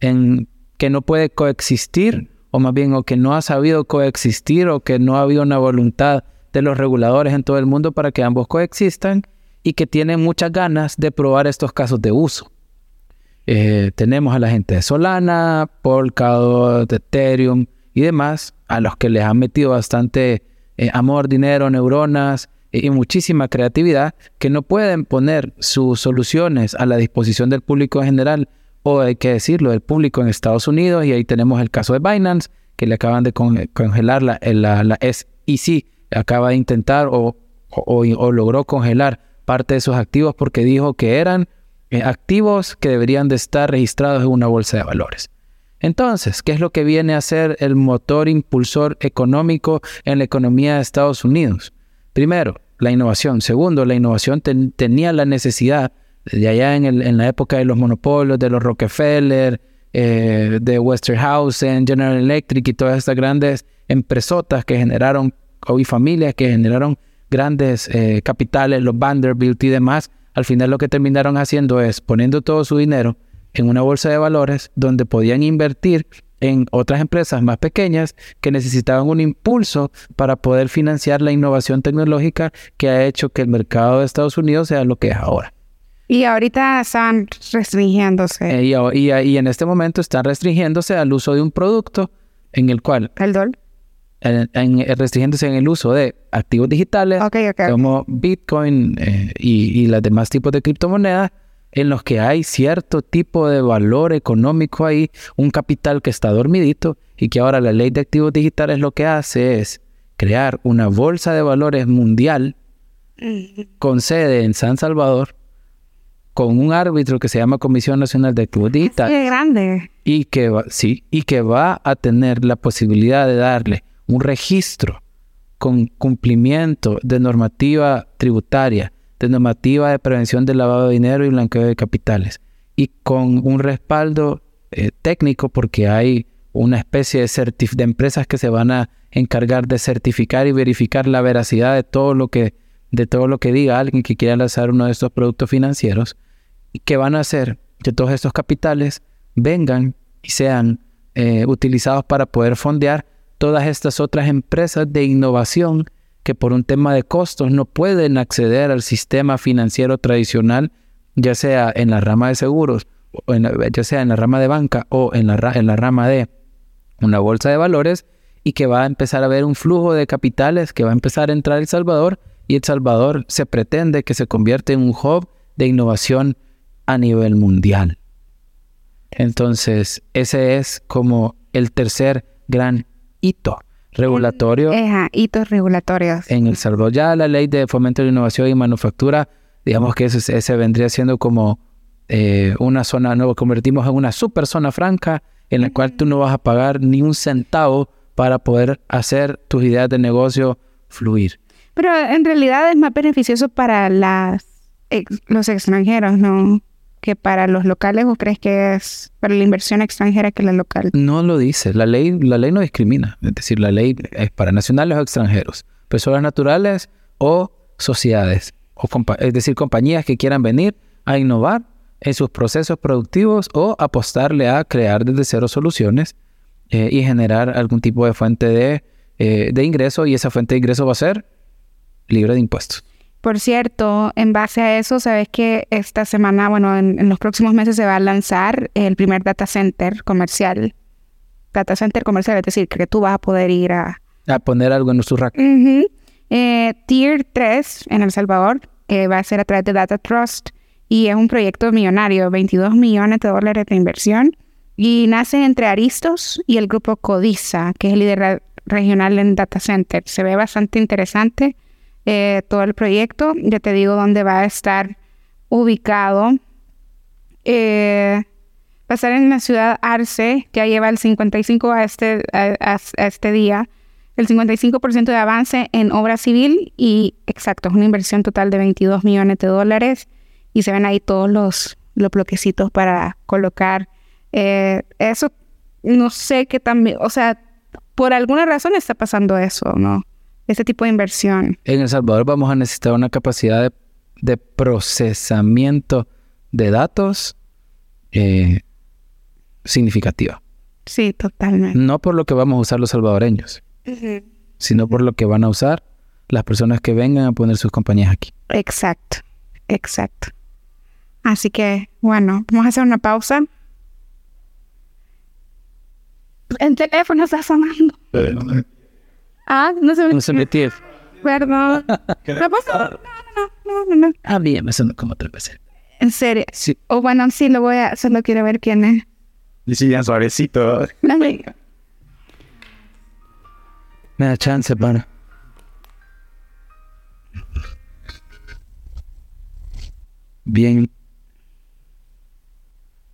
en que no puede coexistir, o más bien, o que no ha sabido coexistir, o que no ha habido una voluntad de los reguladores en todo el mundo para que ambos coexistan, y que tienen muchas ganas de probar estos casos de uso. Eh, tenemos a la gente de Solana, Polkadot, Ethereum y demás, a los que les han metido bastante eh, amor, dinero, neuronas eh, y muchísima creatividad, que no pueden poner sus soluciones a la disposición del público en general, o hay que decirlo, del público en Estados Unidos, y ahí tenemos el caso de Binance, que le acaban de congelar la, la, la SEC, acaba de intentar o, o logró congelar parte de sus activos porque dijo que eran eh, activos que deberían de estar registrados en una bolsa de valores. Entonces, ¿qué es lo que viene a ser el motor impulsor económico en la economía de Estados Unidos? Primero, la innovación. Segundo, la innovación tenía la necesidad, de allá en, la época de los monopolios, de los Rockefeller, eh, de Westerhausen, General Electric y todas estas grandes empresotas que generaron, y familias que generaron grandes eh, capitales, los Vanderbilt y demás, al final lo que terminaron haciendo es poniendo todo su dinero en una bolsa de valores donde podían invertir en otras empresas más pequeñas que necesitaban un impulso para poder financiar la innovación tecnológica que ha hecho que el mercado de Estados Unidos sea lo que es ahora. Y ahorita están restringiéndose. Eh, y, en este momento están restringiéndose al uso de un producto en el cual... ¿El dólar? en, restringiéndose en el uso de activos digitales como Bitcoin eh, y, y los demás tipos de criptomonedas en los que hay cierto tipo de valor económico ahí, un capital que está dormidito y que ahora la ley de activos digitales lo que hace es crear una bolsa de valores mundial con sede en San Salvador con un árbitro que se llama Comisión Nacional de Digitales. grande. Y que sí, y que va a tener la posibilidad de darle un registro con cumplimiento de normativa tributaria, de normativa de prevención del lavado de dinero y blanqueo de capitales, y con un respaldo eh, técnico porque hay una especie de, de empresas que se van a encargar de certificar y verificar la veracidad de todo lo que de todo lo que diga alguien que quiera lanzar uno de estos productos financieros que van a hacer que todos estos capitales vengan y sean eh, utilizados para poder fondear todas estas otras empresas de innovación que por un tema de costos no pueden acceder al sistema financiero tradicional, ya sea en la rama de seguros, ya sea en la rama de banca o en la, en la rama de una bolsa de valores, y que va a empezar a haber un flujo de capitales que va a empezar a entrar El Salvador, y El Salvador se pretende que se convierta en un hub de innovación a nivel mundial. Entonces, ese es como el tercer gran hito regulatorio. hitos regulatorios. En El Salvador ya la ley de fomento de innovación y manufactura, digamos que ese, vendría siendo como eh, una zona, nueva, convertimos en una super zona franca en la cual tú no vas a pagar ni un centavo para poder hacer tus ideas de negocio fluir. Pero en realidad es más beneficioso para las, los extranjeros, ¿no? Que para los locales o crees que es para la inversión extranjera que la local? No lo dice. La ley, la ley no discrimina. Es decir, la ley es para nacionales o extranjeros, personas naturales o sociedades. O es decir, compañías que quieran venir a innovar en sus procesos productivos o apostarle a crear desde cero soluciones eh, y generar algún tipo de fuente de, eh, de ingreso y esa fuente de ingreso va a ser libre de impuestos. Por cierto, en base a eso, sabes que esta semana, bueno, en, los próximos meses se va a lanzar el primer data center comercial. Data center comercial, es decir, que tú vas a poder ir a... A poner algo en su rack. Eh, tier 3 en El Salvador, que va a ser a través de Data Trust y es un proyecto millonario, 22 millones de dólares de inversión y nace entre Aristos y el grupo Codiza, que es el líder regional en data center. Se ve bastante interesante eh, todo el proyecto. Ya te digo dónde va a estar ubicado. Eh, va a estar en la ciudad Arce, ya lleva el 55 a este, a, este día. el 55% de avance en obra civil y exacto, es una inversión total de 22 millones de dólares y se ven ahí todos los, los bloquecitos para colocar. Eh, eso no sé qué también, o sea, por alguna razón está pasando eso, ¿no? Este tipo de inversión. En El Salvador vamos a necesitar una capacidad de, de procesamiento de datos eh, significativa. Sí, totalmente. No por lo que vamos a usar los salvadoreños, sino por lo que van a usar las personas que vengan a poner sus compañías aquí. Exacto, exacto. Así que, bueno, vamos a hacer una pausa. El teléfono está sonando. Ah, no se me... No se metió. Perdón. ¿Qué pasó? No, no, no, no, no. A mí me sonó como tres veces. En serio. Sí. O bueno, sí, lo voy a... Solo quiero ver quién es. Dice ya suavecito. Me da chance, para. Bien.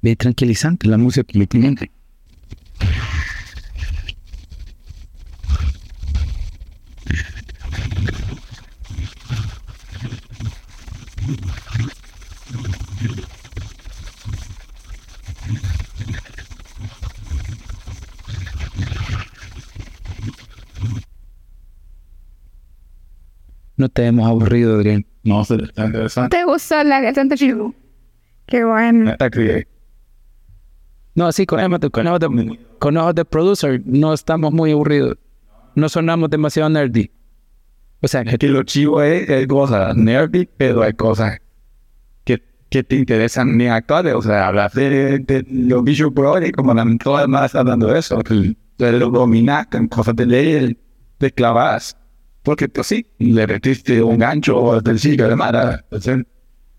Bien tranquilizante la música que le tienen. No te hemos aburrido, Adrián. No, se está interesante. ¿Te gustó la canción de Chico? Qué bueno. Está No, sí, con, con, ojos de, con ojos de producer no estamos muy aburridos. No sonamos demasiado nerdy. O sea, que que lo chivo es, hay cosas nerdy, pero hay cosas que, que te interesan ni actuales. O sea, hablar de, de los Visual Pro y como la todas más está hablando de eso, que de lo dominaste en cosas de ley, de clavadas. Porque pues sí, le metiste un gancho o del sitio de mara. Entonces,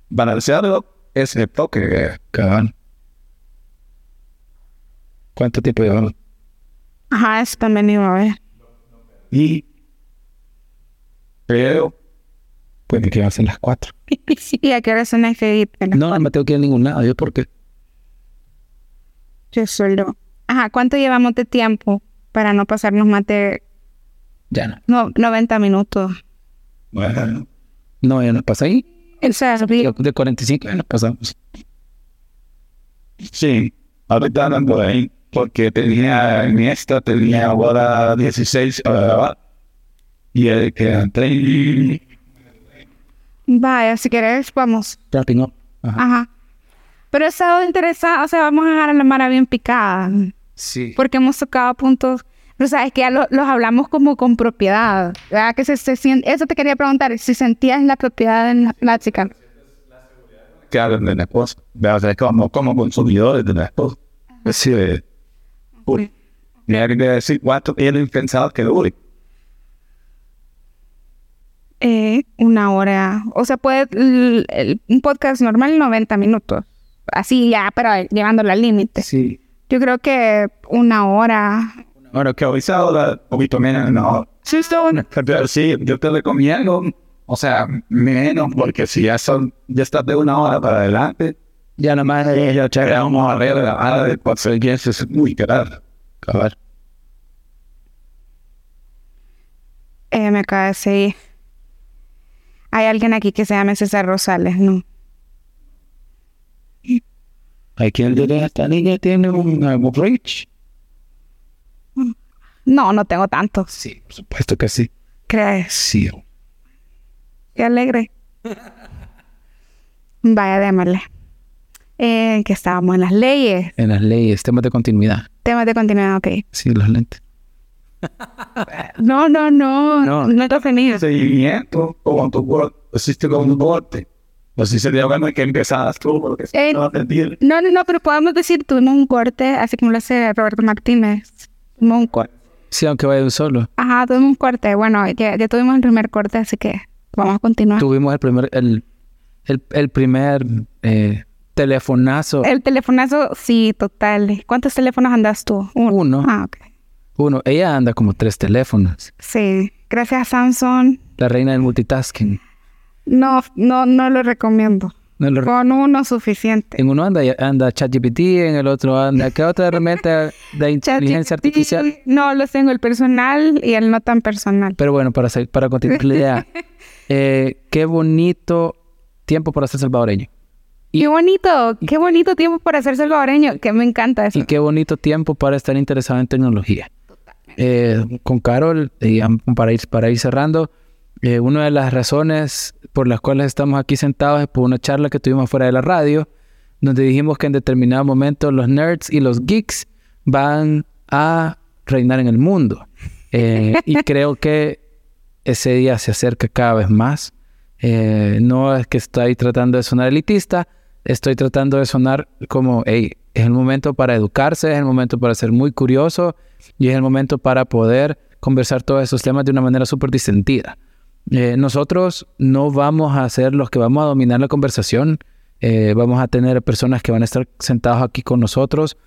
balancearlo es el toque, cabrón. ¿cuánto tiempo llevamos? Ajá, eso también iba a ver. Y creo Puede que va a ser las cuatro. ¿Y a qué hora son las que No, no me tengo que ir a ningún lado. ¿Yo por qué? Yo solo. Ajá, ¿cuánto llevamos de tiempo para no pasarnos más de Ya no. no, 90 minutos? bueno, No, ya nos pasa ahí. El servicio. De 45 ya nos pasamos. Sí, ahorita de ahí, porque tenía en esta, tenía ahora 16 para grabar. Y el que entré Vaya, si querés, vamos. Wrapping up. Ajá. Ajá. Pero he estado interesada, o sea, vamos a dejar a la Mara bien picada. Sí. Porque hemos tocado puntos, pero sabes que ya lo- los hablamos como con propiedad. ¿Verdad? Que se, se siente, eso te quería preguntar, si sentías la propiedad en la plática. que hablan de la cosa. O sea, como, como consumidores de la cosa. Es decir, uy, me hay que decir cuánto tienen pensado que dure. Eh, una hora. O sea, puede el- el- un podcast normal 90 minutos. Así ya, pero llevándolo al límite. Sí. Yo creo que una hora. Bueno, que hoy se un poquito menos, no. Sí, está bueno. Pero sí, yo te recomiendo, o sea, menos, porque si ya son, ya estás de una hora para adelante, Ya nada más. eh, ya te vamos a ver la hora de cuatro es muy caro. Cabal. Eh, me acaba de seguir. Hay alguien aquí que se llama César Rosales, ¿no? Hay quien diría, esta niña tiene un rich. No, no tengo tanto. Sí, por supuesto que sí. ¿Crees? Sí. Qué alegre. Vaya, démosle. Eh, que estábamos en las leyes. En las leyes, temas de continuidad. Temas de continuidad, ok. Sí, los lentes. No, no, no. No. No, te ofendido. Seguimiento, como tu corte, hiciste con un corte. Así sería bueno que empezaras tú, porque Eh, no te entiendes. No, no, no, pero podemos decir, tuvimos un corte, así como lo hace Roberto Martínez. Tuvimos un corte. Sí, aunque vaya un solo. Ajá, tuvimos un corte. Bueno, ya, ya tuvimos el primer corte, así que vamos a continuar. Tuvimos el primer, el, el, el primer eh, telefonazo. El telefonazo, sí, total. ¿Cuántos teléfonos andas tú? Uno. Ah, ok. Uno. Ella anda como tres teléfonos. Sí, gracias a Samsung. La reina del multitasking. No, no, no lo recomiendo. No lo- Con uno suficiente. en uno anda, anda ChatGPT, en el otro anda... ¿Qué otra herramienta de inteligencia artificial? No, los tengo el personal y el no tan personal. Pero bueno, para, para continuar la idea. eh, qué bonito tiempo para ser salvadoreño. Y- Qué bonito, qué bonito tiempo para ser salvadoreño, que me encanta eso. Y qué bonito tiempo para estar interesado en tecnología. Eh, con Carol, y am- para ir, para ir cerrando, eh, una de las razones por las cuales estamos aquí sentados es por una charla que tuvimos fuera de la radio, donde dijimos que en determinado momento los nerds y los geeks van a reinar en el mundo. Eh, y creo que ese día se acerca cada vez más. Eh, no es que estoy tratando de sonar elitista, estoy tratando de sonar como, hey, es el momento para educarse, es el momento para ser muy curioso y es el momento para poder conversar todos esos temas de una manera súper disentida. Eh, nosotros no vamos a ser los que vamos a dominar la conversación. Eh, vamos a tener personas que van a estar sentados aquí con nosotros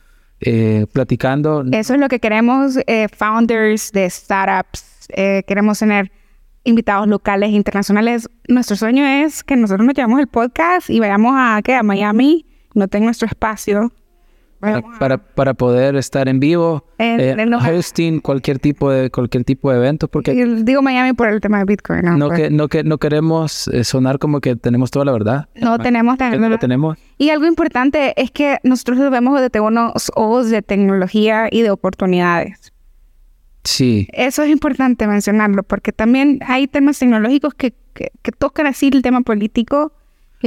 eh, platicando. Eso es lo que queremos, founders de startups. queremos tener invitados locales internacionales. Nuestro sueño es que nosotros nos llevamos el podcast y vayamos a, ¿qué? a Miami, no tengo nuestro espacio. Para, para, para poder estar en vivo, En- eh, hosting cualquier tipo de cualquier tipo de evento, porque digo Miami por el tema de Bitcoin. No, no Pues, que no que no queremos eh, sonar como que tenemos toda la verdad. no tenemos tan- no tenemos. Y algo importante es que nosotros lo vemos desde unos ojos de tecnología y de oportunidades. Sí, Eso es importante mencionarlo, porque también hay temas tecnológicos que, que, que tocan así el tema político.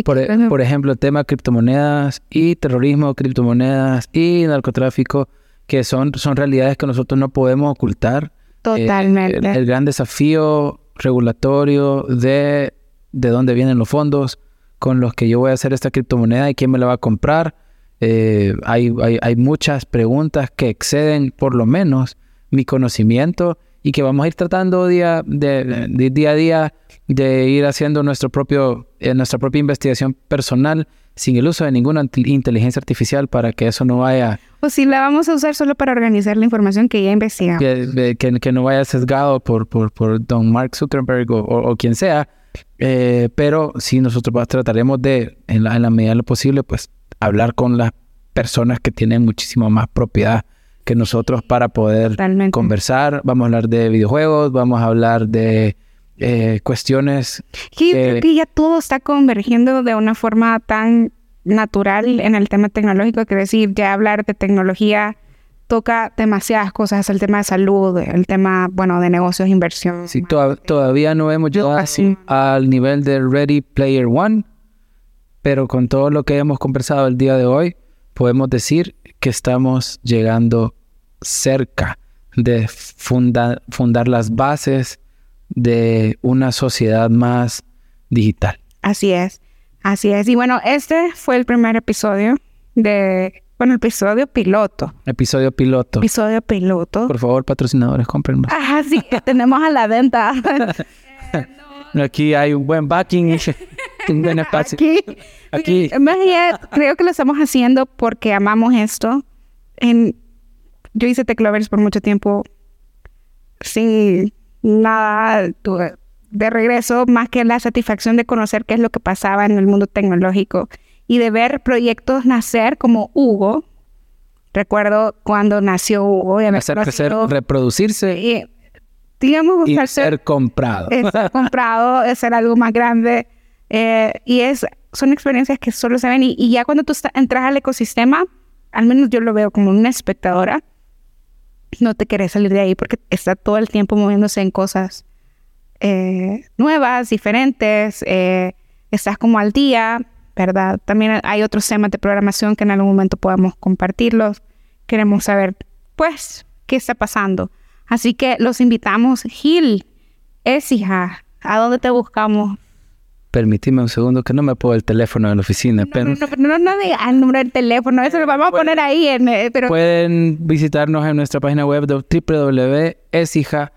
Por, e- por ejemplo, el tema de criptomonedas y terrorismo, criptomonedas y narcotráfico, que son, son realidades que nosotros no podemos ocultar. Eh, Totalmente. el, el gran desafío regulatorio de, de dónde vienen los fondos con los que yo voy a hacer esta criptomoneda y quién me la va a comprar. Eh, hay, hay, hay muchas preguntas que exceden por lo menos mi conocimiento y que vamos a ir tratando día, de, de- día a día de ir haciendo nuestro propio, eh, nuestra propia investigación personal sin el uso de ninguna inteligencia artificial para que eso no vaya O si la vamos a usar solo para organizar la información que ya investigamos. que, que, que no vaya sesgado por, por, por don Mark Zuckerberg o, o- o quien sea. Eh, pero sí, nosotros trataremos de, en la, en la medida de lo posible, pues hablar con las personas que tienen muchísima más propiedad que nosotros para poder Totalmente. conversar. Vamos a hablar de videojuegos, vamos a hablar de eh, cuestiones. Que yo eh, creo que ya todo está convergiendo de una forma tan natural en el tema tecnológico, que decir, ya hablar de tecnología toca demasiadas cosas, el tema de salud, el tema, bueno, de negocios, inversión. Sí, toda- todavía no hemos llegado así. al nivel de Ready Player One, pero con todo lo que hemos conversado el día de hoy, podemos decir que estamos llegando cerca de funda- fundar las bases de una sociedad más digital. Así es, así es. Y bueno, este fue el primer episodio de, bueno, episodio piloto. Episodio piloto. Episodio piloto. Por favor, patrocinadores, cómprennos. Ajá, sí, tenemos a la venta. Aquí hay un buen backing, un espacio. Aquí, Aquí. Más allá, creo que lo estamos haciendo porque amamos esto. En, yo hice Teclovers por mucho tiempo sin nada de regreso, más que la satisfacción de conocer qué es lo que pasaba en el mundo tecnológico y de ver proyectos nacer como Hugo. Recuerdo cuando nació Hugo Hacer crecer, reproducirse y, digamos, y ser- ser comprado. es comprado, es ser algo más grande. Eh, y es, son experiencias que solo se ven. Y, ya cuando tú entras al ecosistema, al menos yo lo veo como una espectadora, no te querés salir de ahí porque está todo el tiempo moviéndose en cosas eh, nuevas, diferentes. eh, estás como al día, ¿verdad? También hay otros temas de programación que en algún momento podamos compartirlos. Queremos saber, pues, qué está pasando. Así que los invitamos. Gil, es hija, ¿a dónde te buscamos? Permíteme un segundo que no me puedo el teléfono de la oficina, No, pero no, no, no, el número del teléfono, eso lo vamos a poner ahí, en, eh, pero pueden visitarnos en nuestra página web www.esija.com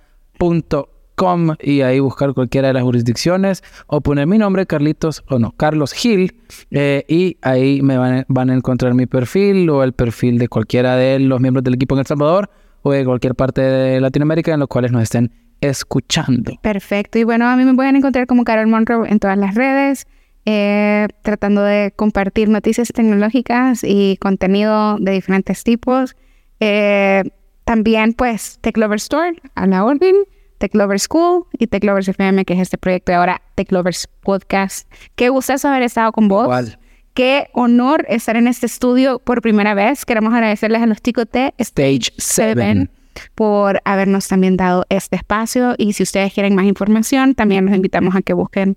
y ahí buscar cualquiera de las jurisdicciones o poner mi nombre, Carlitos, o no, Carlos Gil, eh, y ahí me van, van a encontrar mi perfil o el perfil de cualquiera de los miembros del equipo en El Salvador o de cualquier parte de Latinoamérica en los cuales nos estén escuchando. perfecto. Y bueno, a mí me pueden encontrar como Carol Monroe en todas las redes. eh, tratando de compartir noticias tecnológicas y contenido de diferentes tipos. Eh, también, pues, TechLover Store a la orden, TechLover School y TechLovers FM, que es este proyecto de ahora TechLovers Podcast. Qué gustazo haber estado con vos. Qué honor estar en este estudio por primera vez. Queremos agradecerles a los chicos de Stage 7. Por habernos también dado este espacio. Y si ustedes quieren más información, también los invitamos a que busquen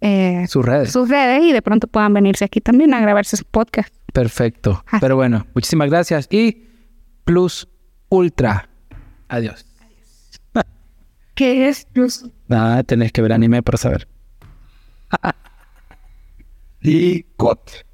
eh, Sus redes. sus redes y de pronto puedan venirse aquí también a grabarse su podcast. Perfecto. Así. Pero bueno, muchísimas gracias. Y Plus Ultra. Adiós. ¿Qué es? Nada, tenés que ver anime para saber. Y got.